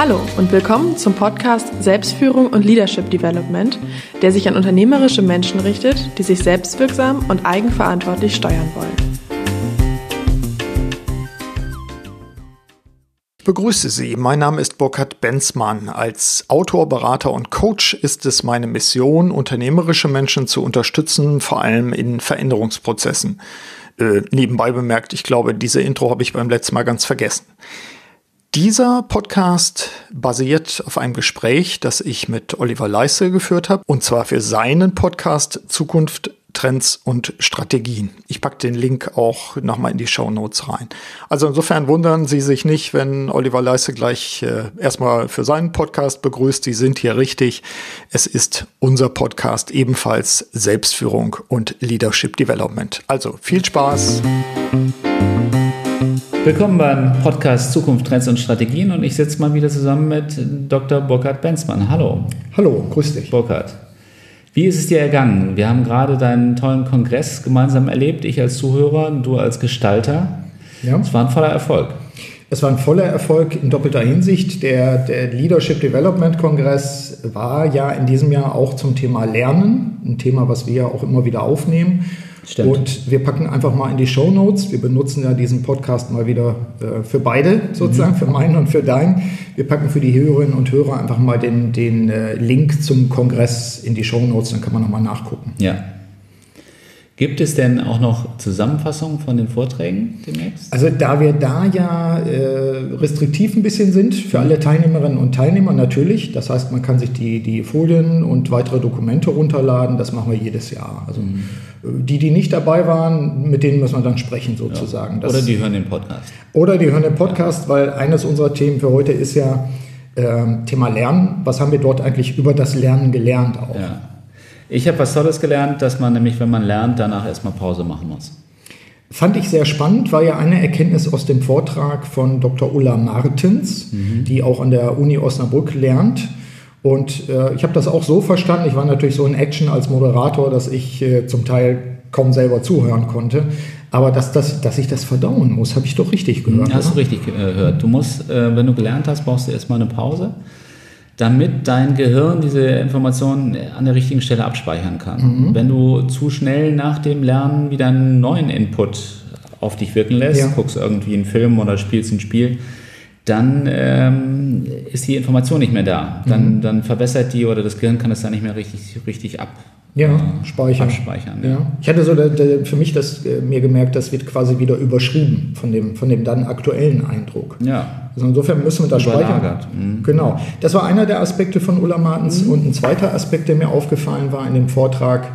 Hallo und willkommen zum Podcast Selbstführung und Leadership Development, der sich an unternehmerische Menschen richtet, die sich selbstwirksam und eigenverantwortlich steuern wollen. Ich begrüße Sie. Mein Name ist Burkhard Benzmann. Als Autor, Berater und Coach ist es meine Mission, unternehmerische Menschen zu unterstützen, vor allem in Veränderungsprozessen. Äh, nebenbei bemerkt, ich glaube, diese Intro habe ich beim letzten Mal ganz vergessen. Dieser Podcast basiert auf einem Gespräch, das ich mit Oliver Leisse geführt habe, und zwar für seinen Podcast Zukunft, Trends und Strategien. Ich packe den Link auch nochmal in die Show Notes rein. Also insofern wundern Sie sich nicht, wenn Oliver Leisse gleich äh, erstmal für seinen Podcast begrüßt. Sie sind hier richtig. Es ist unser Podcast ebenfalls Selbstführung und Leadership Development. Also viel Spaß. Willkommen beim Podcast Zukunft, Trends und Strategien und ich sitze mal wieder zusammen mit Dr. Burkhard Benzmann. Hallo. Hallo, grüß dich. Burkhard. Wie ist es dir ergangen? Wir haben gerade deinen tollen Kongress gemeinsam erlebt, ich als Zuhörer, du als Gestalter. Ja. Es war ein voller Erfolg. Es war ein voller Erfolg in doppelter Hinsicht. Der, der Leadership Development Kongress war ja in diesem Jahr auch zum Thema Lernen, ein Thema, was wir ja auch immer wieder aufnehmen. Stimmt. Und wir packen einfach mal in die Show Notes. Wir benutzen ja diesen Podcast mal wieder äh, für beide sozusagen, mhm. für meinen und für deinen. Wir packen für die Hörerinnen und Hörer einfach mal den, den äh, Link zum Kongress in die Show Notes, dann kann man nochmal nachgucken. Ja. Gibt es denn auch noch Zusammenfassungen von den Vorträgen demnächst? Also da wir da ja äh, restriktiv ein bisschen sind, für alle Teilnehmerinnen und Teilnehmer natürlich. Das heißt, man kann sich die, die Folien und weitere Dokumente runterladen. Das machen wir jedes Jahr. Also mhm. die, die nicht dabei waren, mit denen muss man dann sprechen sozusagen. Ja. Oder die hören den Podcast. Oder die hören den Podcast, ja. weil eines unserer Themen für heute ist ja äh, Thema Lernen. Was haben wir dort eigentlich über das Lernen gelernt auch? Ja. Ich habe was Tolles gelernt, dass man nämlich, wenn man lernt, danach erstmal Pause machen muss. Fand ich sehr spannend, war ja eine Erkenntnis aus dem Vortrag von Dr. Ulla Martens, mhm. die auch an der Uni Osnabrück lernt. Und äh, ich habe das auch so verstanden, ich war natürlich so in Action als Moderator, dass ich äh, zum Teil kaum selber zuhören konnte. Aber dass, dass, dass ich das verdauen muss, habe ich doch richtig gehört. Hast oder? du richtig gehört. Du musst, äh, wenn du gelernt hast, brauchst du erstmal eine Pause damit dein Gehirn diese Informationen an der richtigen Stelle abspeichern kann. Mhm. Wenn du zu schnell nach dem Lernen wieder einen neuen Input auf dich wirken lässt, ja. guckst irgendwie einen Film oder spielst ein Spiel, dann ähm, ist die Information nicht mehr da. Dann, mhm. dann verbessert die oder das Gehirn kann es dann nicht mehr richtig, richtig ab, ja, äh, speichern. abspeichern. Ja. ja. Ich hatte so der, der, für mich das äh, mir gemerkt, das wird quasi wieder überschrieben von dem, von dem dann aktuellen Eindruck. Ja. Also insofern müssen wir da speichern. Mhm. Genau. Das war einer der Aspekte von Ulla Martens. Mhm. Und ein zweiter Aspekt, der mir aufgefallen war in dem Vortrag,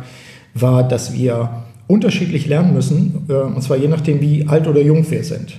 war, dass wir unterschiedlich lernen müssen, äh, und zwar je nachdem, wie alt oder jung wir sind.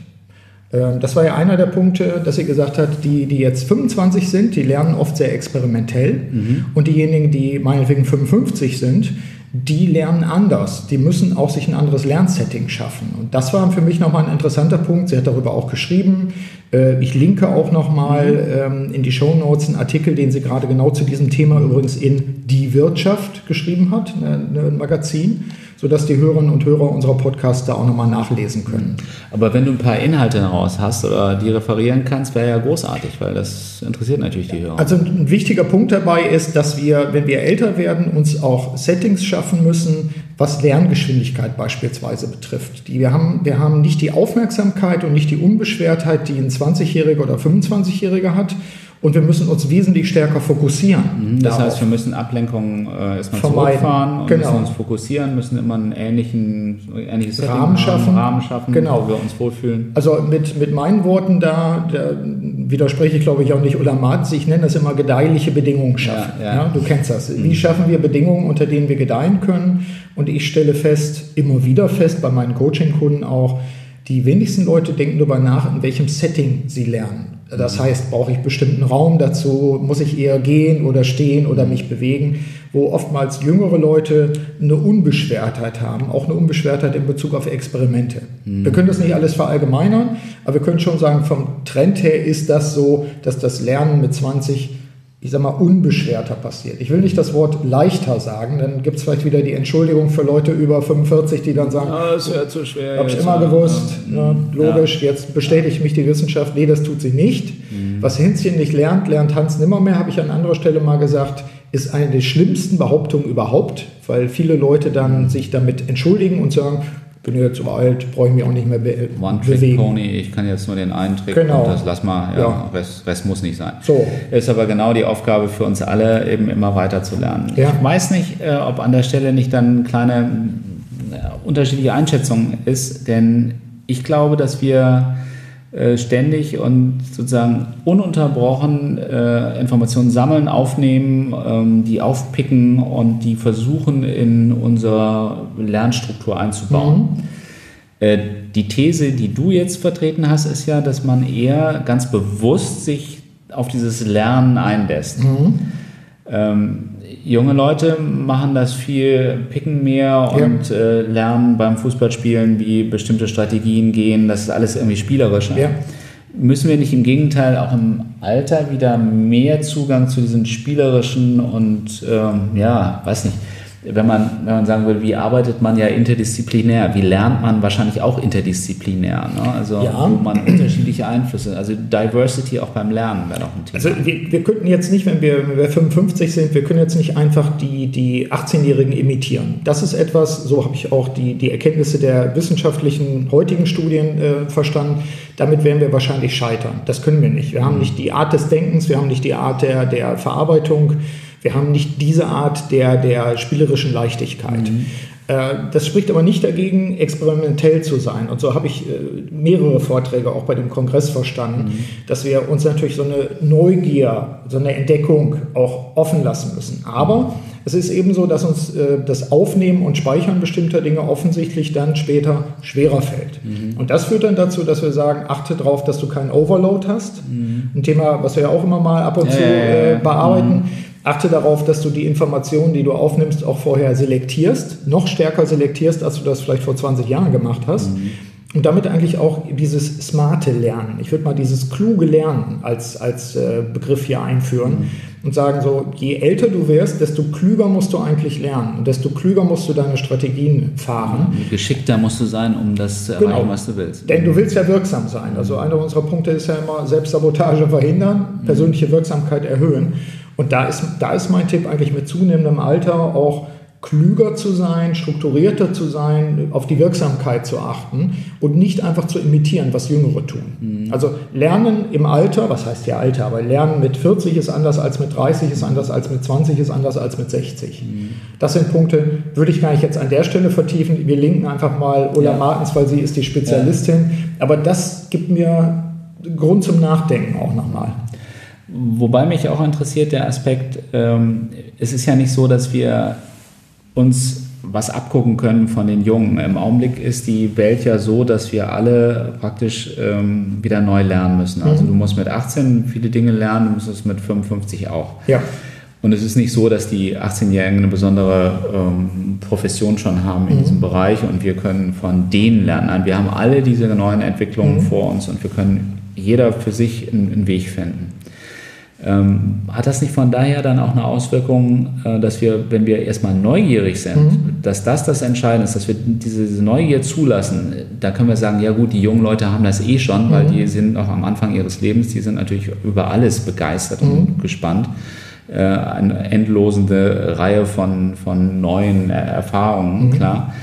Ähm, das war ja einer der Punkte, dass sie gesagt hat, die, die jetzt 25 sind, die lernen oft sehr experimentell. Mhm. Und diejenigen, die meinetwegen 55 sind, die lernen anders. Die müssen auch sich ein anderes Lernsetting schaffen. Und das war für mich nochmal ein interessanter Punkt. Sie hat darüber auch geschrieben. Äh, ich linke auch nochmal mhm. ähm, in die Show Notes einen Artikel, den sie gerade genau zu diesem Thema übrigens in Die Wirtschaft geschrieben hat, ein Magazin sodass die Hörerinnen und Hörer unserer Podcasts da auch nochmal nachlesen können. Aber wenn du ein paar Inhalte daraus hast oder die referieren kannst, wäre ja großartig, weil das interessiert natürlich die Hörer. Also ein wichtiger Punkt dabei ist, dass wir, wenn wir älter werden, uns auch Settings schaffen müssen, was Lerngeschwindigkeit beispielsweise betrifft. Die, wir, haben, wir haben nicht die Aufmerksamkeit und nicht die Unbeschwertheit, die ein 20-Jähriger oder 25-Jähriger hat, und wir müssen uns wesentlich stärker fokussieren. Mhm, das darauf. heißt, wir müssen Ablenkungen äh, erstmal Vermeiden. zurückfahren und genau. müssen uns fokussieren, müssen immer einen ähnlichen ähnliches Rahmen schaffen, Rahmen schaffen genau. wo wir uns wohlfühlen. Also mit, mit meinen Worten da, da widerspreche ich glaube ich auch nicht Ulla Martens, ich nenne das immer gedeihliche Bedingungen schaffen. Ja, ja. Ja, du kennst das. Mhm. Wie schaffen wir Bedingungen, unter denen wir gedeihen können? Und ich stelle fest, immer wieder fest, bei meinen Coaching-Kunden auch, die wenigsten Leute denken darüber nach, in welchem Setting sie lernen. Das heißt, brauche ich bestimmten Raum dazu? Muss ich eher gehen oder stehen oder mich bewegen? Wo oftmals jüngere Leute eine Unbeschwertheit haben, auch eine Unbeschwertheit in Bezug auf Experimente. Mhm. Wir können das nicht alles verallgemeinern, aber wir können schon sagen, vom Trend her ist das so, dass das Lernen mit 20 ich sag mal, unbeschwerter passiert. Ich will nicht das Wort leichter sagen, dann gibt es vielleicht wieder die Entschuldigung für Leute über 45, die dann sagen, ja, das wäre zu schwer. Habe ich immer gewusst, ja. ne, logisch, ja. jetzt bestätigt mich die Wissenschaft, nee, das tut sie nicht. Mhm. Was Hänschen nicht lernt, lernt Hans nimmermehr, habe ich an anderer Stelle mal gesagt, ist eine der schlimmsten Behauptungen überhaupt, weil viele Leute dann sich damit entschuldigen und sagen, bin jetzt so alt, brauche ich mich auch nicht mehr be One bewegen. Pony, ich kann jetzt nur den einen Trick genau. und das lass mal, ja, ja. Rest, Rest, muss nicht sein. So. Ist aber genau die Aufgabe für uns alle, eben immer weiter zu lernen. Ja. Ich weiß nicht, äh, ob an der Stelle nicht dann kleine äh, unterschiedliche Einschätzung ist, denn ich glaube, dass wir ständig und sozusagen ununterbrochen äh, Informationen sammeln, aufnehmen, ähm, die aufpicken und die versuchen in unsere Lernstruktur einzubauen. Mhm. Äh, die These, die du jetzt vertreten hast, ist ja, dass man eher ganz bewusst sich auf dieses Lernen einlässt. Mhm. Ähm, junge Leute machen das viel, picken mehr und ja. äh, lernen beim Fußballspielen, wie bestimmte Strategien gehen. Das ist alles irgendwie spielerischer. Ja. Müssen wir nicht im Gegenteil auch im Alter wieder mehr Zugang zu diesen spielerischen und ähm, ja, weiß nicht, wenn man, wenn man sagen will, wie arbeitet man ja interdisziplinär, wie lernt man wahrscheinlich auch interdisziplinär, ne? also ja. wo man unterschiedliche Einflüsse, also Diversity auch beim Lernen wäre doch ein Thema. Also wir, wir könnten jetzt nicht, wenn wir, wenn wir 55 sind, wir können jetzt nicht einfach die, die 18-Jährigen imitieren. Das ist etwas, so habe ich auch die, die Erkenntnisse der wissenschaftlichen heutigen Studien äh, verstanden, damit werden wir wahrscheinlich scheitern. Das können wir nicht. Wir haben mhm. nicht die Art des Denkens, wir haben nicht die Art der, der Verarbeitung, wir haben nicht diese Art der, der spielerischen Leichtigkeit. Mhm. Äh, das spricht aber nicht dagegen, experimentell zu sein. Und so habe ich äh, mehrere Vorträge auch bei dem Kongress verstanden, mhm. dass wir uns natürlich so eine Neugier, so eine Entdeckung auch offen lassen müssen. Aber es ist eben so, dass uns äh, das Aufnehmen und Speichern bestimmter Dinge offensichtlich dann später schwerer fällt. Mhm. Und das führt dann dazu, dass wir sagen, achte darauf, dass du keinen Overload hast. Mhm. Ein Thema, was wir ja auch immer mal ab und zu äh, bearbeiten. Mhm. Achte darauf, dass du die Informationen, die du aufnimmst, auch vorher selektierst, noch stärker selektierst, als du das vielleicht vor 20 Jahren gemacht hast. Mhm. Und damit eigentlich auch dieses smarte Lernen. Ich würde mal dieses kluge Lernen als, als äh, Begriff hier einführen mhm. und sagen so, je älter du wirst, desto klüger musst du eigentlich lernen und desto klüger musst du deine Strategien fahren. Mhm. Geschickter musst du sein, um das zu erreichen, genau. was du willst. Denn du willst ja wirksam sein. Also einer unserer Punkte ist ja immer Selbstsabotage verhindern, mhm. persönliche Wirksamkeit erhöhen. Und da ist, da ist mein Tipp eigentlich mit zunehmendem Alter auch klüger zu sein, strukturierter zu sein, auf die Wirksamkeit zu achten und nicht einfach zu imitieren, was Jüngere tun. Mhm. Also Lernen im Alter, was heißt ja Alter, aber Lernen mit 40 ist anders als mit 30, ist anders als mit 20, ist anders als mit 60. Mhm. Das sind Punkte, würde ich gar nicht jetzt an der Stelle vertiefen. Wir linken einfach mal Ulla ja. Martens, weil sie ist die Spezialistin. Ja. Aber das gibt mir Grund zum Nachdenken auch nochmal. Wobei mich auch interessiert der Aspekt, ähm, es ist ja nicht so, dass wir uns was abgucken können von den Jungen. Im Augenblick ist die Welt ja so, dass wir alle praktisch ähm, wieder neu lernen müssen. Also mhm. du musst mit 18 viele Dinge lernen, du musst es mit 55 auch. Ja. Und es ist nicht so, dass die 18-Jährigen eine besondere ähm, Profession schon haben in mhm. diesem Bereich und wir können von denen lernen. Nein, wir haben alle diese neuen Entwicklungen mhm. vor uns und wir können jeder für sich einen, einen Weg finden. Ähm, hat das nicht von daher dann auch eine Auswirkung, äh, dass wir, wenn wir erstmal neugierig sind, mhm. dass das das Entscheidende ist, dass wir diese, diese, Neugier zulassen? Da können wir sagen, ja gut, die jungen Leute haben das eh schon, mhm. weil die sind noch am Anfang ihres Lebens, die sind natürlich über alles begeistert mhm. und gespannt. Äh, eine endlosende Reihe von, von neuen Erfahrungen, mhm. klar.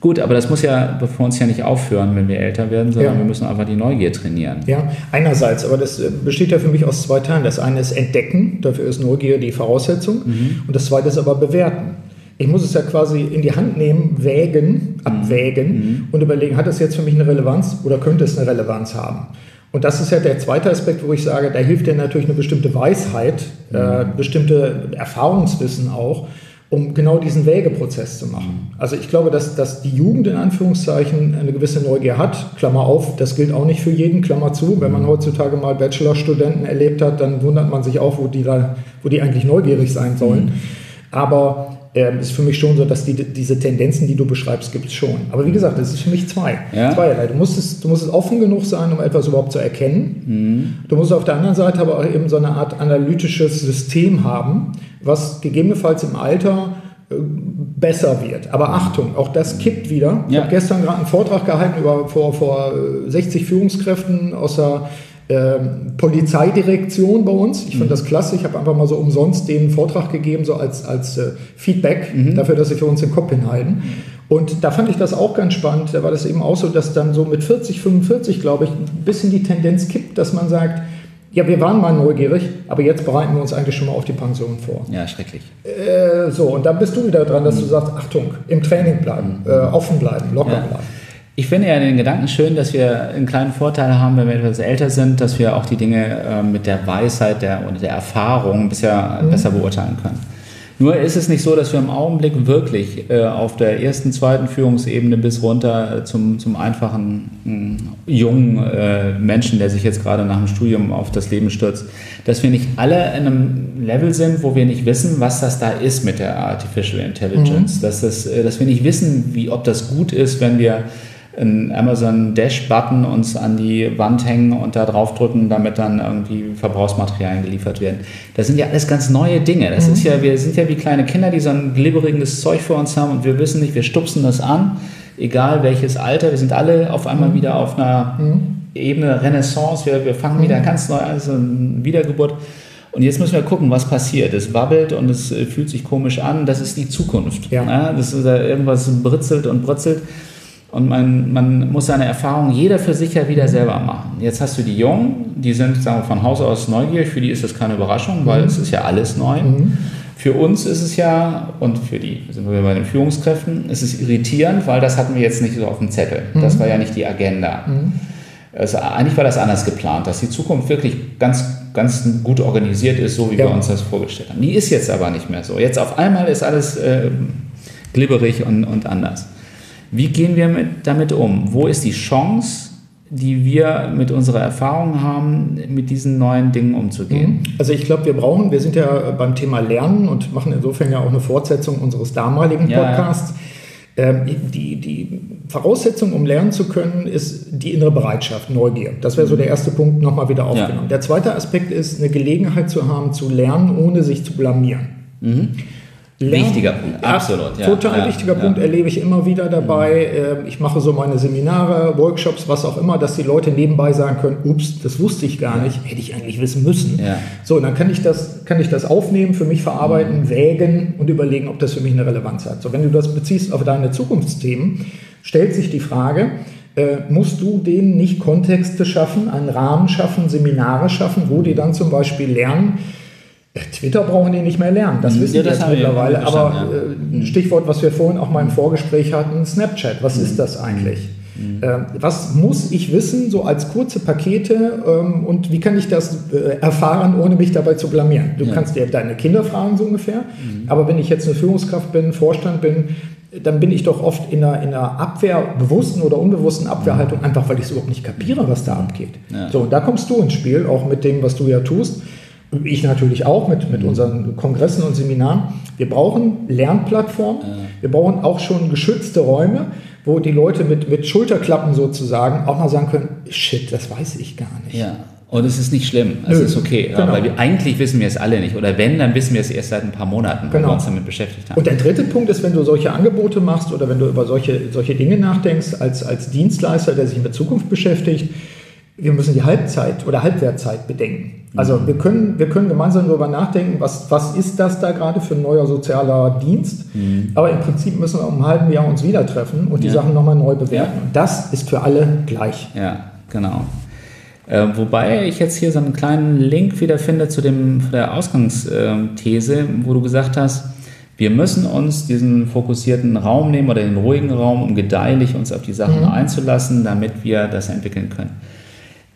Gut, aber das muss ja für uns ja nicht aufhören, wenn wir älter werden, sondern ja. wir müssen einfach die Neugier trainieren. Ja, einerseits, aber das äh, besteht ja für mich aus zwei Teilen. Das eine ist Entdecken, dafür ist Neugier die Voraussetzung. Mhm. Und das zweite ist aber Bewerten. Ich muss es ja quasi in die Hand nehmen, wägen, mhm. abwägen mhm. und überlegen, hat das jetzt für mich eine Relevanz oder könnte es eine Relevanz haben? Und das ist ja der zweite Aspekt, wo ich sage, da hilft dir natürlich eine bestimmte Weisheit, äh, mhm. bestimmte Erfahrungswissen auch um genau diesen Wägeprozess zu machen. Also ich glaube, dass, dass die Jugend in Anführungszeichen eine gewisse Neugier hat. Klammer auf, das gilt auch nicht für jeden, Klammer zu. Wenn man heutzutage mal Bachelorstudenten erlebt hat, dann wundert man sich auch, wo die, da, wo die eigentlich neugierig sein sollen. Aber ähm, ist für mich schon so, dass die, diese Tendenzen, die du beschreibst, gibt es schon. Aber wie gesagt, es ist für mich zwei. Ja. Zweierlei. Du musst, es, du musst es offen genug sein, um etwas überhaupt zu erkennen. Mhm. Du musst auf der anderen Seite aber auch eben so eine Art analytisches System haben, was gegebenenfalls im Alter äh, besser wird. Aber Achtung, auch das kippt wieder. Ich ja. habe gestern gerade einen Vortrag gehalten über vor, vor 60 Führungskräften aus der ähm, Polizeidirektion bei uns. Ich mhm. finde das klasse. Ich habe einfach mal so umsonst den Vortrag gegeben, so als, als äh, Feedback mhm. dafür, dass sie für uns den Kopf hinhalten. Und da fand ich das auch ganz spannend. Da war das eben auch so, dass dann so mit 40, 45, glaube ich, ein bisschen die Tendenz kippt, dass man sagt, ja, wir waren mal neugierig, aber jetzt bereiten wir uns eigentlich schon mal auf die Pension vor. Ja, schrecklich. Äh, so, und da bist du wieder dran, dass mhm. du sagst, Achtung, im Training bleiben, mhm. äh, offen bleiben, locker ja. bleiben. Ich finde ja den Gedanken schön, dass wir einen kleinen Vorteil haben, wenn wir etwas älter sind, dass wir auch die Dinge äh, mit der Weisheit der, und der Erfahrung bisher mhm. besser beurteilen können. Nur ist es nicht so, dass wir im Augenblick wirklich äh, auf der ersten, zweiten Führungsebene bis runter zum, zum einfachen mh, jungen äh, Menschen, der sich jetzt gerade nach dem Studium auf das Leben stürzt, dass wir nicht alle in einem Level sind, wo wir nicht wissen, was das da ist mit der Artificial Intelligence. Mhm. Dass, das, äh, dass wir nicht wissen, wie, ob das gut ist, wenn wir einen Amazon Dash-Button uns an die Wand hängen und da draufdrücken, damit dann irgendwie Verbrauchsmaterialien geliefert werden. Das sind ja alles ganz neue Dinge. Das mhm. ist ja, wir sind ja wie kleine Kinder, die so ein glibberiges Zeug vor uns haben und wir wissen nicht, wir stupsen das an, egal welches Alter. Wir sind alle auf einmal mhm. wieder auf einer mhm. Ebene Renaissance. Wir, wir fangen wieder mhm. ganz neu an, also eine Wiedergeburt. Und jetzt müssen wir gucken, was passiert. Es wabbelt und es äh, fühlt sich komisch an. Das ist die Zukunft. Ja. Ja, das ist, irgendwas britzelt und brutzelt. Und man, man muss seine Erfahrungen jeder für sich ja wieder selber machen. Jetzt hast du die Jungen, die sind sagen wir, von Haus aus neugierig, für die ist das keine Überraschung, weil mhm. es ist ja alles neu. Mhm. Für uns ist es ja, und für die, sind wir bei den Führungskräften, ist es irritierend, weil das hatten wir jetzt nicht so auf dem Zettel. Mhm. Das war ja nicht die Agenda. Also eigentlich war das anders geplant, dass die Zukunft wirklich ganz, ganz gut organisiert ist, so wie ja. wir uns das vorgestellt haben. Die ist jetzt aber nicht mehr so. Jetzt auf einmal ist alles äh, glibberig und, und anders. Wie gehen wir mit, damit um? Wo ist die Chance, die wir mit unserer Erfahrung haben, mit diesen neuen Dingen umzugehen? Mhm. Also ich glaube, wir brauchen, wir sind ja beim Thema Lernen und machen insofern ja auch eine Fortsetzung unseres damaligen Podcasts. Ja, ja. Ähm, die, die Voraussetzung, um lernen zu können, ist die innere Bereitschaft, Neugier. Das wäre so der erste Punkt nochmal wieder aufgenommen. Ja. Der zweite Aspekt ist, eine Gelegenheit zu haben, zu lernen, ohne sich zu blamieren. Mhm. Wichtiger Punkt, absolut. Ja, total ja, wichtiger ja. Punkt, erlebe ich immer wieder dabei. Mhm. Ähm, ich mache so meine Seminare, Workshops, was auch immer, dass die Leute nebenbei sagen können, ups, das wusste ich gar nicht, hätte ich eigentlich wissen müssen. So, dann kann ich, das, kann ich das aufnehmen, für mich verarbeiten, mhm. wägen und überlegen, ob das für mich eine Relevanz hat. So, wenn du das beziehst auf deine Zukunftsthemen, stellt sich die Frage, äh, musst du denen nicht Kontexte schaffen, einen Rahmen schaffen, Seminare schaffen, wo die dann zum Beispiel lernen, Twitter brauchen die nicht mehr lernen, das wissen ja, das jetzt mittlerweile. Aber ja. äh, Stichwort, was wir vorhin auch mal im Vorgespräch hatten, Snapchat, was mhm. ist das eigentlich? Mhm. Äh, was muss ich wissen, so als kurze Pakete ähm, und wie kann ich das äh, erfahren, ohne mich dabei zu blamieren? Du ja. kannst dir deine Kinder fragen, so ungefähr, mhm. aber wenn ich jetzt eine Führungskraft bin, Vorstand bin, dann bin ich doch oft in einer, in einer Abwehr, bewussten oder unbewussten Abwehrhaltung, einfach weil ich es überhaupt nicht kapiere, was da abgeht. So, und da kommst du ins Spiel, auch mit dem, was du ja tust ich natürlich auch mit, mit unseren Kongressen und Seminaren. Wir brauchen Lernplattformen, wir brauchen auch schon geschützte Räume, wo die Leute mit, mit Schulterklappen sozusagen auch mal sagen können, shit, das weiß ich gar nicht. Ja. Und es ist nicht schlimm, es ist okay, genau. weil wir, eigentlich wissen wir es alle nicht. Oder wenn, dann wissen wir es erst seit ein paar Monaten, genau. wo wir uns damit beschäftigt haben. Und der dritte Punkt ist, wenn du solche Angebote machst oder wenn du über solche, solche Dinge nachdenkst, als, als Dienstleister, der sich mit Zukunft beschäftigt, wir müssen die Halbzeit oder Halbwertzeit bedenken. Also mhm. wir können, wir können gemeinsam darüber nachdenken, was, was ist das da gerade für ein neuer sozialer Dienst. Mhm. Aber im Prinzip müssen wir um ein halben Jahr uns wieder treffen und die ja. Sachen nochmal neu bewerten. Ja. Das ist für alle gleich. Ja, genau. Äh, wobei ich jetzt hier so einen kleinen Link wiederfinde zu dem, der Ausgangsthese, wo du gesagt hast, wir müssen uns diesen fokussierten Raum nehmen oder den ruhigen Raum, um gedeihlich uns auf die Sachen mhm. einzulassen, damit wir das entwickeln können.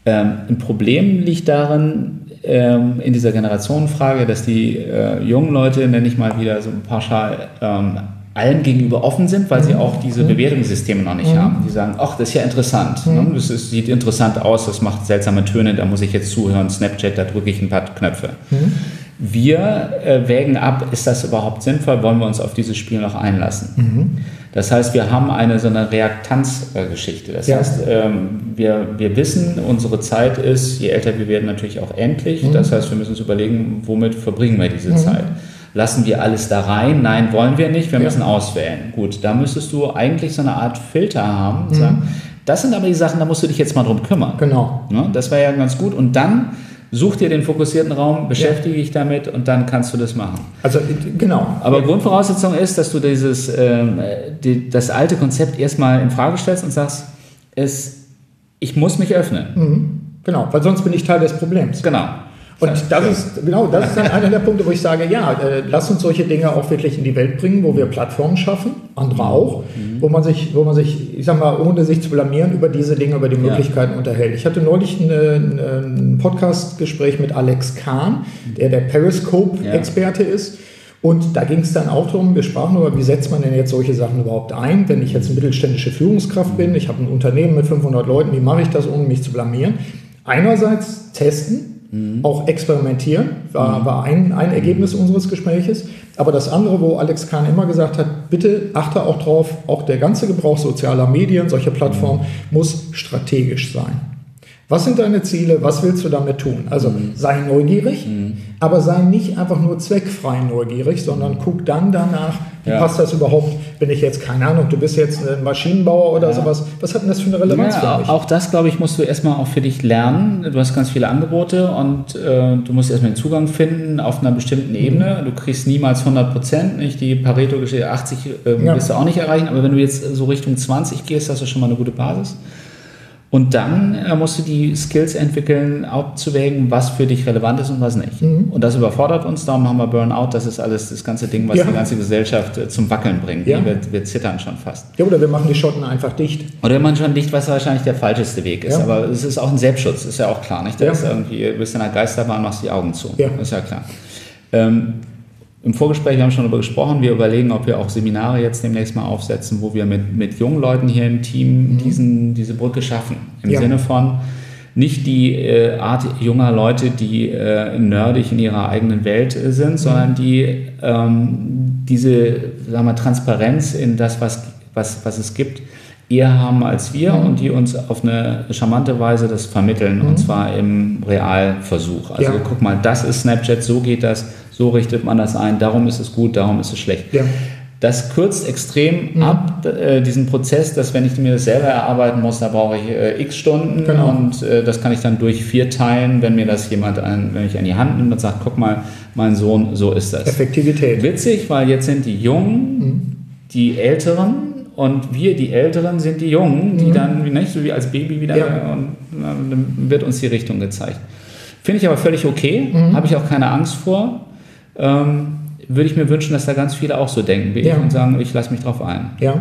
Ähm, ein Problem liegt darin, ähm, in dieser Generationenfrage, dass die äh, jungen Leute, nenne ich mal wieder so pauschal, ähm, allem gegenüber offen sind, weil mhm. sie auch diese mhm. Bewertungssysteme noch nicht mhm. haben. Die sagen, ach, das ist ja interessant. Mhm. Ne? Das ist, sieht interessant aus, das macht seltsame Töne, da muss ich jetzt zuhören, Snapchat, da drücke ich ein paar Knöpfe. Mhm. Wir äh, wägen ab, ist das überhaupt sinnvoll, wollen wir uns auf dieses Spiel noch einlassen. Das heißt, wir haben eine so eine Reaktanzgeschichte. Das ja. heißt, ähm, wir, wir wissen, unsere Zeit ist, je älter wir werden, natürlich auch endlich. Mhm. Das heißt, wir müssen uns überlegen, womit verbringen wir diese mhm. Zeit. Lassen wir alles da rein? Nein, wollen wir nicht. Wir ja. müssen auswählen. Gut, da müsstest du eigentlich so eine Art Filter haben. Mhm. Sagen, das sind aber die Sachen, da musst du dich jetzt mal drum kümmern. Genau. Ja, das wäre ja ganz gut. Und dann Such dir den fokussierten Raum, beschäftige dich damit und dann kannst du das machen. Also genau. Aber ja. Grundvoraussetzung ist, dass du dieses ähm, die, das alte Konzept erstmal in Frage stellst und sagst, es, ich muss mich öffnen. Mhm. Genau, weil sonst bin ich Teil des Problems. Genau. Und das ist, genau, das ist dann einer der Punkte, wo ich sage, ja, äh, lass uns solche Dinge auch wirklich in die Welt bringen, wo wir Plattformen schaffen, andere auch, mhm. wo man sich, wo man sich, ich sag mal, ohne sich zu blamieren, über diese Dinge, über die Möglichkeiten ja. unterhält. Ich hatte neulich ein Podcast-Gespräch mit Alex Kahn, der der Periscope-Experte ja. ist. Und da ging es dann auch darum, wir sprachen über, wie setzt man denn jetzt solche Sachen überhaupt ein, wenn ich jetzt mittelständische Führungskraft bin, ich habe ein Unternehmen mit 500 Leuten, wie mache ich das, ohne mich zu blamieren? Einerseits testen, Mhm. Auch experimentieren war, mhm. war ein, ein Ergebnis unseres Gespräches. Aber das andere, wo Alex Kahn immer gesagt hat, bitte achte auch drauf, auch der ganze Gebrauch sozialer Medien, solcher Plattformen, mhm. muss strategisch sein. Was sind deine Ziele? Was willst du damit tun? Also mhm. sei neugierig, mhm. aber sei nicht einfach nur zweckfrei neugierig, sondern guck dann danach, wie ja. passt das überhaupt, wenn ich jetzt, keine Ahnung, du bist jetzt ein Maschinenbauer oder ja. sowas, was hat denn das für eine Relevanz ja, für dich? Auch das, glaube ich, musst du erstmal auch für dich lernen. Du hast ganz viele Angebote und äh, du musst erstmal den Zugang finden auf einer bestimmten mhm. Ebene. Du kriegst niemals 100 Prozent, nicht die Pareto-Geschichte 80 äh, wirst du auch nicht erreichen, aber wenn du jetzt so Richtung 20 gehst, hast du schon mal eine gute Basis. Und dann äh, musst du die Skills entwickeln, abzuwägen, was für dich relevant ist und was nicht. Mhm. Und das überfordert uns, darum haben wir Burnout, das ist alles das ganze Ding, was ja. die ganze Gesellschaft äh, zum Wackeln bringt. Ja. Wir, wir, zittern schon fast. Ja, oder wir machen die Schotten einfach dicht. Oder wir machen schon dicht, was wahrscheinlich der falscheste Weg ist. Ja. Aber es ist auch ein Selbstschutz, ist ja auch klar. Nicht? Das ist irgendwie, du bist in einer Geisterbahn, machst die Augen zu. Ja. Ist ja klar. Ähm, im Vorgespräch, wir haben schon darüber gesprochen, wir überlegen, ob wir auch Seminare jetzt demnächst mal aufsetzen, wo wir mit, mit jungen Leuten hier im Team mhm. diesen, diese Brücke schaffen. Im ja. Sinne von nicht die äh, Art junger Leute, die äh, nerdig in ihrer eigenen Welt sind, mhm. sondern die ähm, diese sagen wir, Transparenz in das, was, was, was es gibt, eher haben als wir mhm. und die uns auf eine charmante Weise das vermitteln, und mhm. zwar im Realversuch. Also ja. guck mal, das ist Snapchat, so geht das so richtet man das ein, darum ist es gut, darum ist es schlecht. Ja. Das kürzt extrem mhm. ab, äh, diesen Prozess, dass wenn ich mir das selber erarbeiten muss, da brauche ich äh, x Stunden genau. und äh, das kann ich dann durch vier teilen, wenn mir das jemand an, wenn ich an die Hand nimmt und sagt, guck mal, mein Sohn, so ist das. Effektivität. Witzig, weil jetzt sind die Jungen, mhm. die Älteren und wir, die Älteren, sind die Jungen, die mhm. dann, nicht so wie als Baby wieder, ja. und dann wird uns die Richtung gezeigt. Finde ich aber völlig okay, mhm. habe ich auch keine Angst vor ähm, würde ich mir wünschen, dass da ganz viele auch so denken wie ja. ich und sagen, ich lasse mich drauf ein. Ja,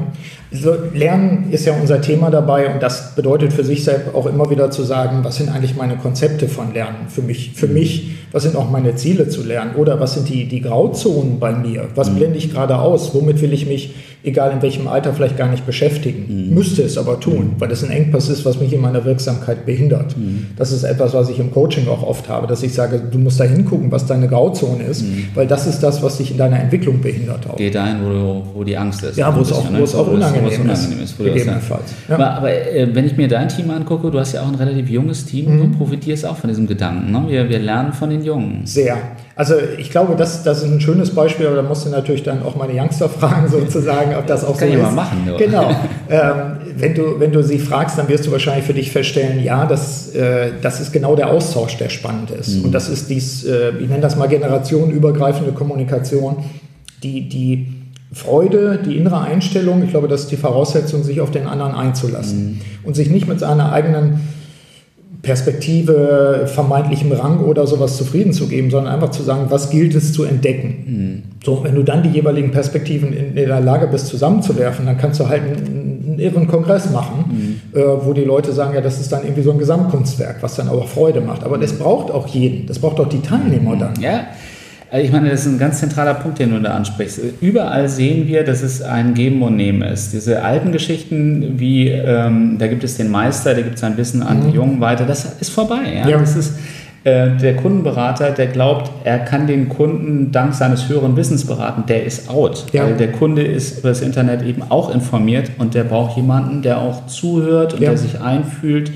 so, Lernen ist ja unser Thema dabei und das bedeutet für sich selbst auch immer wieder zu sagen, was sind eigentlich meine Konzepte von Lernen für mich, für mhm. mich, was sind auch meine Ziele zu lernen oder was sind die, die Grauzonen bei mir, was mhm. blende ich gerade aus, womit will ich mich egal in welchem Alter, vielleicht gar nicht beschäftigen. Mhm. Müsste es aber tun, mhm. weil das ein Engpass ist, was mich in meiner Wirksamkeit behindert. Mhm. Das ist etwas, was ich im Coaching auch oft habe, dass ich sage, du musst da hingucken, was deine Grauzone ist, mhm. weil das ist das, was dich in deiner Entwicklung behindert. Auch. Geh dahin, wo, wo die Angst ist. Ja, wo es auch, wo es auch unangenehm, ist. Unangenehm ist gegebenenfalls. Ja. Aber, aber äh, wenn ich mir dein Team angucke, du hast ja auch ein relativ junges Team, mhm. du profitierst auch von diesem Gedanken. Ne? Wir, wir lernen von den Jungen. Sehr. Also ich glaube, das, das ist ein schönes Beispiel, aber da musst du natürlich dann auch meine Youngster fragen, sozusagen, ob das auch Kann so ich ist. Mal machen, nur. Genau. ähm, wenn, du, wenn du sie fragst, dann wirst du wahrscheinlich für dich feststellen, ja, das, äh, das ist genau der Austausch, der spannend ist. Mhm. Und das ist dies, äh, ich nenne das mal generationenübergreifende Kommunikation, die, die Freude, die innere Einstellung, ich glaube, das ist die Voraussetzung, sich auf den anderen einzulassen mhm. und sich nicht mit seiner eigenen Perspektive, vermeintlichem Rang oder sowas zufrieden zu geben, sondern einfach zu sagen, was gilt es zu entdecken. Mhm. So, wenn du dann die jeweiligen Perspektiven in, in, der Lage bist, zusammenzuwerfen, dann kannst du halt einen, einen irren Kongress machen, mhm. äh, wo die Leute sagen, ja, das ist dann irgendwie so ein Gesamtkunstwerk, was dann auch Freude macht. Aber das braucht auch jeden, das braucht auch die Teilnehmer dann. Ja. Also ich meine, das ist ein ganz zentraler Punkt, den du da ansprichst. Überall sehen wir, dass es ein Geben und Nehmen ist. Diese alten Geschichten, wie ähm, da gibt es den Meister, der gibt sein Wissen an mhm. die Jungen weiter, das ist vorbei. Ja? ja. Das ist, Äh, der Kundenberater, der glaubt, er kann den Kunden dank seines höheren Wissens beraten, der ist out. Ja. Weil der Kunde ist über das Internet eben auch informiert und der braucht jemanden, der auch zuhört und ja. der sich einfühlt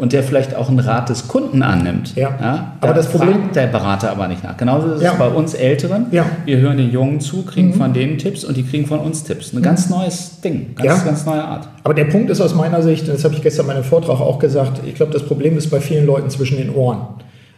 und der vielleicht auch einen Rat des Kunden annimmt. Ja. ja aber das Problem der Berater aber nicht nach. Genauso ist ja. es bei uns Älteren. Ja. Wir hören den Jungen zu, kriegen mhm. von denen Tipps und die kriegen von uns Tipps. Ein mhm. ganz neues Ding, ganz, ja. ganz neue Art. Aber der Punkt ist aus meiner Sicht, das habe ich gestern in meinem Vortrag auch gesagt, ich glaube, das Problem ist bei vielen Leuten zwischen den Ohren.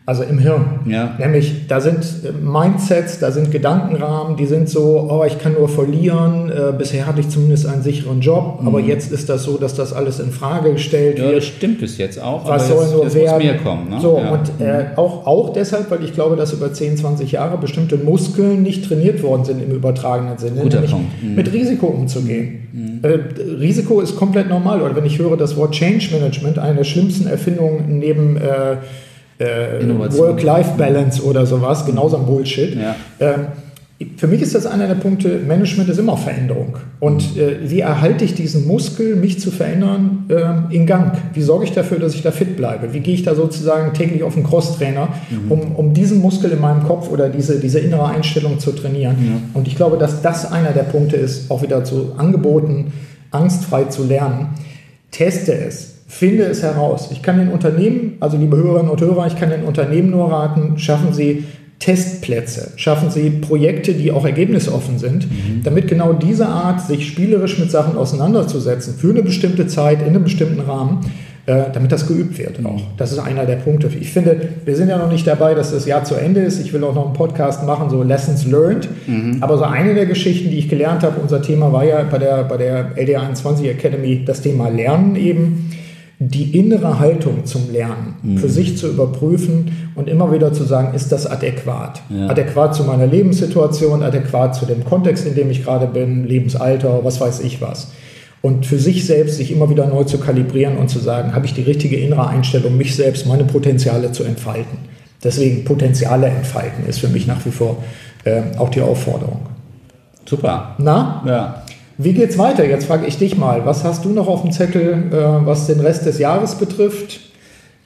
Also im Hirn. Ja. Nämlich, da sind äh, Mindsets, da sind Gedankenrahmen, die sind so, oh, ich kann nur verlieren, äh, bisher hatte ich zumindest einen sicheren Job, mhm. aber jetzt ist das so, dass das alles in Frage gestellt ja, wird. Das stimmt bis jetzt auch. Was soll jetzt, nur jetzt werden? mehr kommen. Ne? So, ja. und äh, auch, auch deshalb, weil ich glaube, dass über 10, 20 Jahre bestimmte Muskeln nicht trainiert worden sind im übertragenen Sinne, Guter Punkt. Mhm. mit Risiko umzugehen. Mhm. Äh, Risiko ist komplett normal. Oder wenn ich höre das Wort Change Management, eine der schlimmsten Erfindungen neben äh, äh, Work-Life-Balance oder sowas, genauso ein Bullshit. Ja. Ähm, für mich ist das einer der Punkte, Management ist immer Veränderung. Und äh, wie erhalte ich diesen Muskel, mich zu verändern, äh, in Gang? Wie sorge ich dafür, dass ich da fit bleibe? Wie gehe ich da sozusagen täglich auf den Crosstrainer, mhm. um, um diesen Muskel in meinem Kopf oder diese, diese innere Einstellung zu trainieren? Mhm. Und ich glaube, dass das einer der Punkte ist, auch wieder zu angeboten, angstfrei zu lernen. Teste es Finde es heraus. Ich kann den Unternehmen, also liebe Hörerinnen und Hörer, ich kann den Unternehmen nur raten, schaffen Sie Testplätze, schaffen Sie Projekte, die auch ergebnisoffen sind, mhm. damit genau diese Art, sich spielerisch mit Sachen auseinanderzusetzen, für eine bestimmte Zeit, in einem bestimmten Rahmen, äh, damit das geübt wird mhm. auch. Das ist einer der Punkte. Ich finde, wir sind ja noch nicht dabei, dass das Jahr zu Ende ist. Ich will auch noch einen Podcast machen, so Lessons Learned. Mhm. Aber so eine der Geschichten, die ich gelernt habe, unser Thema war ja bei der, bei der LDA 21 Academy das Thema Lernen eben die innere Haltung zum Lernen mhm. für sich zu überprüfen und immer wieder zu sagen, ist das adäquat? Ja. Adäquat zu meiner Lebenssituation, adäquat zu dem Kontext, in dem ich gerade bin, Lebensalter, was weiß ich was. Und für sich selbst sich immer wieder neu zu kalibrieren und zu sagen, habe ich die richtige innere Einstellung, mich selbst, meine Potenziale zu entfalten. Deswegen Potenziale entfalten ist für mich nach wie vor äh, auch die Aufforderung. Super. Na? Ja. Wie geht's weiter? Jetzt frage ich dich mal, was hast du noch auf dem Zettel, äh, was den Rest des Jahres betrifft?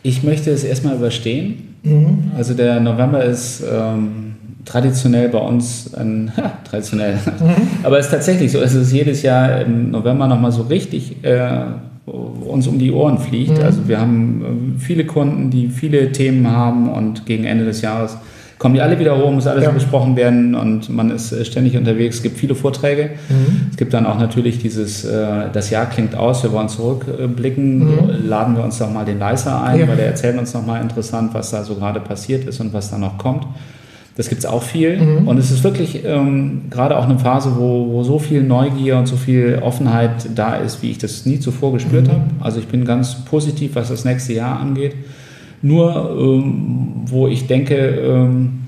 Ich möchte es erstmal überstehen. Mhm. Also der November ist ähm, traditionell bei uns ein, ha, traditionell, mhm. aber es ist tatsächlich so, es ist jedes Jahr im November nochmal so richtig äh, uns um die Ohren fliegt. Mhm. Also wir haben äh, viele Kunden, die viele Themen haben und gegen Ende des Jahres kommen die alle wieder hoch, muss alles ja. besprochen werden und man ist äh, ständig unterwegs. Es gibt viele Vorträge. Mhm. Es gibt dann auch natürlich dieses, äh, das Jahr klingt aus, wir wollen zurückblicken, mhm. laden wir uns doch mal den Leiser ein, ja. weil der erzählt uns nochmal interessant, was da so gerade passiert ist und was da noch kommt. Das gibt es auch viel. Mhm. Und es ist wirklich ähm, gerade auch eine Phase, wo, wo so viel Neugier und so viel Offenheit da ist, wie ich das nie zuvor gespürt mhm. habe. Also ich bin ganz positiv, was das nächste Jahr angeht. Nur, ähm, wo ich denke, ähm,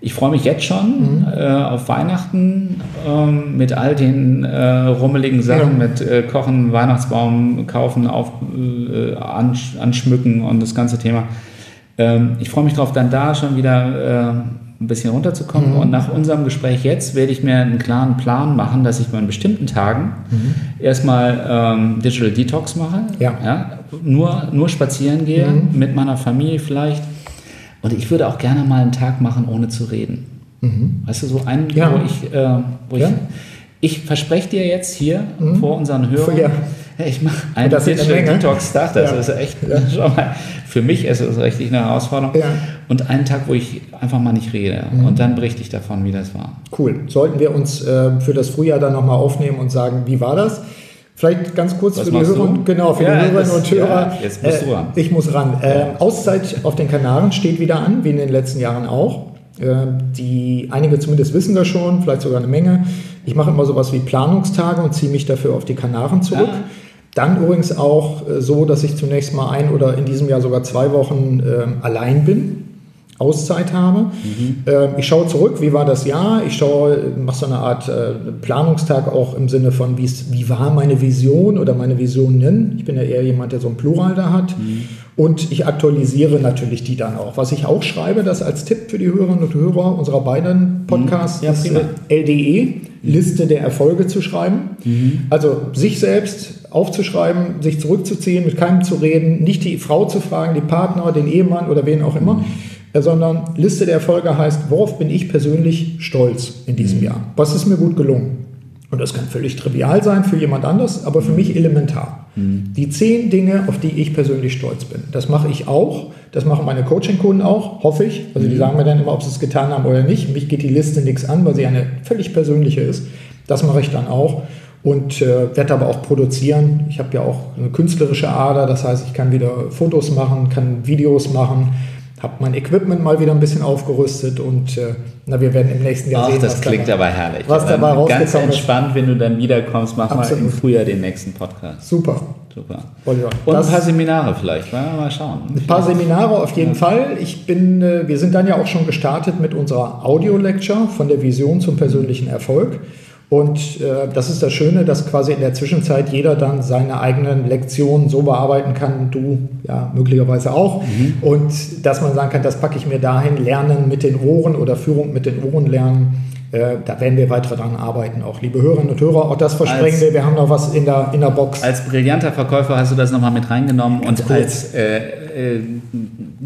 ich freue mich jetzt schon mhm. äh, auf Weihnachten ähm, mit all den äh, rummeligen Sachen, ja. mit äh, Kochen, Weihnachtsbaum kaufen, auf, äh, ansch anschmücken und das ganze Thema. Ähm, ich freue mich darauf, dann da schon wieder äh, ein bisschen runterzukommen. Mhm. Und nach unserem Gespräch jetzt werde ich mir einen klaren Plan machen, dass ich mal an bestimmten Tagen mhm. erstmal ähm, Digital Detox mache. Ja. ja. nur, nur spazieren gehe, mhm. mit meiner Familie vielleicht. Und ich würde auch gerne mal einen Tag machen, ohne zu reden. Mhm. Weißt du, so einen, ja. wo ich, äh, wo ja. ich, ich verspreche dir jetzt hier mhm. vor unseren Hörern. Ich mache einen Digital Detox Tag. Das ist echt, ja. mal, für mich ist es richtig eine Herausforderung. Ja. Und einen Tag, wo ich einfach mal nicht rede. Mhm. Und dann berichte ich davon, wie das war. Cool. Sollten wir uns äh, für das Frühjahr dann nochmal aufnehmen und sagen, wie war das? Vielleicht ganz kurz Was für die Hörer, genau, für ja, die Hörerinnen und Hörer. Ja, jetzt musst du ran. Äh, ich muss ran. Äh, Auszeit auf den Kanaren steht wieder an, wie in den letzten Jahren auch. Äh, die einige zumindest wissen das schon, vielleicht sogar eine Menge. Ich mache immer sowas wie Planungstage und ziehe mich dafür auf die Kanaren zurück. Ja. Dann übrigens auch äh, so, dass ich zunächst mal ein oder in diesem Jahr sogar zwei Wochen äh, allein bin, Auszeit habe. Mhm. Äh, ich schaue zurück, wie war das Jahr? Ich schaue, mache so eine Art äh, Planungstag auch im Sinne von, wie war meine Vision oder meine Visionen. Ich bin ja eher jemand, der so ein Plural da hat. Mhm. Und ich aktualisiere natürlich die dann auch. Was ich auch schreibe, das als Tipp für die Hörerinnen und Hörer unserer beiden Podcasts, mhm. ja, ist äh, LDE, Liste der Erfolge zu schreiben. Mhm. Also sich selbst aufzuschreiben, sich zurückzuziehen, mit keinem zu reden, nicht die Frau zu fragen, die Partner, den Ehemann oder wen auch immer. sondern Liste der Erfolge heißt, worauf bin ich persönlich stolz in diesem mhm. Jahr? Was ist mir gut gelungen? Und das kann völlig trivial sein für jemand anders, aber für mich elementar. Mhm. Die zehn Dinge, auf die ich persönlich stolz bin. Das mache ich auch. Das machen meine Coaching-Kunden auch, hoffe ich. Also die mhm. sagen mir dann immer, ob sie es getan haben oder nicht. Mich geht die Liste nichts an, weil sie eine völlig persönliche ist. Das mache ich dann auch und äh, werde aber auch produzieren. Ich habe ja auch eine künstlerische Ader, das heißt, ich kann wieder Fotos machen, kann Videos machen, habe mein Equipment mal wieder ein bisschen aufgerüstet und äh, na, wir werden im nächsten Jahr Ach, sehen. das klingt dabei, aber herrlich. Was dabei rausgekommen Ganz entspannt, ist. wenn du dann wiederkommst, mach Absolut. mal im Frühjahr den nächsten Podcast. Super. Super. Und das, ein paar Seminare vielleicht, mal schauen. Ein paar Seminare auf jeden ja. Fall. Ich bin, äh, wir sind dann ja auch schon gestartet mit unserer Audio-Lecture von der Vision zum persönlichen Erfolg. Und äh, das ist das Schöne, dass quasi in der Zwischenzeit jeder dann seine eigenen Lektionen so bearbeiten kann, du ja möglicherweise auch. Mhm. Und dass man sagen kann, das packe ich mir dahin, Lernen mit den Ohren oder Führung mit den Ohren lernen. Äh, da werden wir weiter daran arbeiten, auch liebe Hörerinnen und Hörer. Auch das versprechen als, wir. Wir haben noch was in der, in der Box. Als brillanter Verkäufer hast du das nochmal mit reingenommen Ganz und cool. als äh, äh,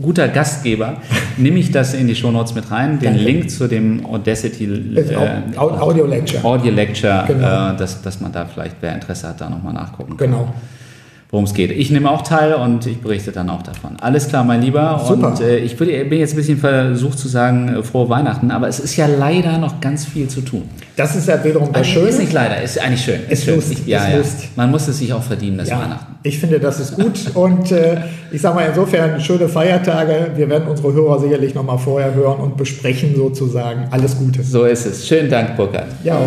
guter Gastgeber nehme ich das in die Shownotes mit rein. Den Danke. Link zu dem Audacity äh, Audio Lecture. Audio Lecture, genau. äh, dass, dass man da vielleicht, wer Interesse hat, da nochmal nachgucken kann. Genau worum es geht. Ich nehme auch teil und ich berichte dann auch davon. Alles klar, mein Lieber. Super. Und äh, ich bin jetzt ein bisschen versucht zu sagen, äh, frohe Weihnachten, aber es ist ja leider noch ganz viel zu tun. Das ist ja wiederum das Schöne. Ist nicht leider, ist eigentlich schön. Ist, ist schön. Lust, ich, ja, ist ja. Lust. Man muss es sich auch verdienen, das ja, Weihnachten. Ich finde, das ist gut und äh, ich sage mal insofern schöne Feiertage. Wir werden unsere Hörer sicherlich noch mal vorher hören und besprechen sozusagen. Alles Gute. So ist es. Schönen Dank, Burkhard. Ja.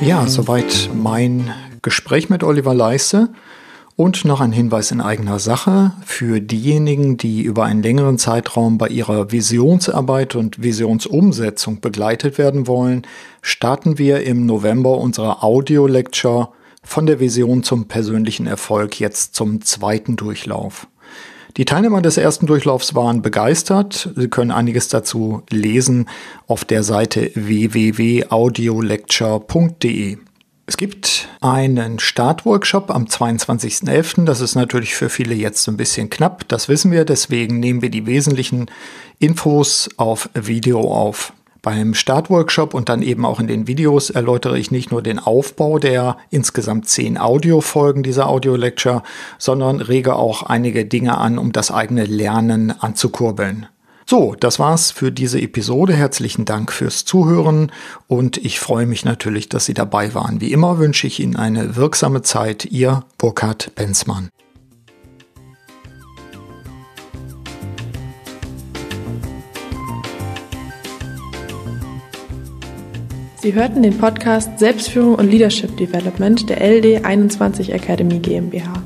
Ja, soweit mein Gespräch mit Oliver Leisse. Und noch ein Hinweis in eigener Sache für diejenigen, die über einen längeren Zeitraum bei ihrer Visionsarbeit und Visionsumsetzung begleitet werden wollen, starten wir im November unsere Audio-Lecture von der Vision zum persönlichen Erfolg jetzt zum zweiten Durchlauf. Die Teilnehmer des ersten Durchlaufs waren begeistert. Sie können einiges dazu lesen auf der Seite www.audiolecture.de. Es gibt einen Startworkshop am 22.11. Das ist natürlich für viele jetzt so ein bisschen knapp, das wissen wir. Deswegen nehmen wir die wesentlichen Infos auf Video auf. Beim Startworkshop und dann eben auch in den Videos erläutere ich nicht nur den Aufbau der insgesamt zehn Audiofolgen dieser Audio-Lecture, sondern rege auch einige Dinge an, um das eigene Lernen anzukurbeln. So, das war's für diese Episode. Herzlichen Dank fürs Zuhören und ich freue mich natürlich, dass Sie dabei waren. Wie immer wünsche ich Ihnen eine wirksame Zeit. Ihr Burkhard Benzmann. Sie hörten den Podcast Selbstführung und Leadership Development der LD 21 Academy GmbH.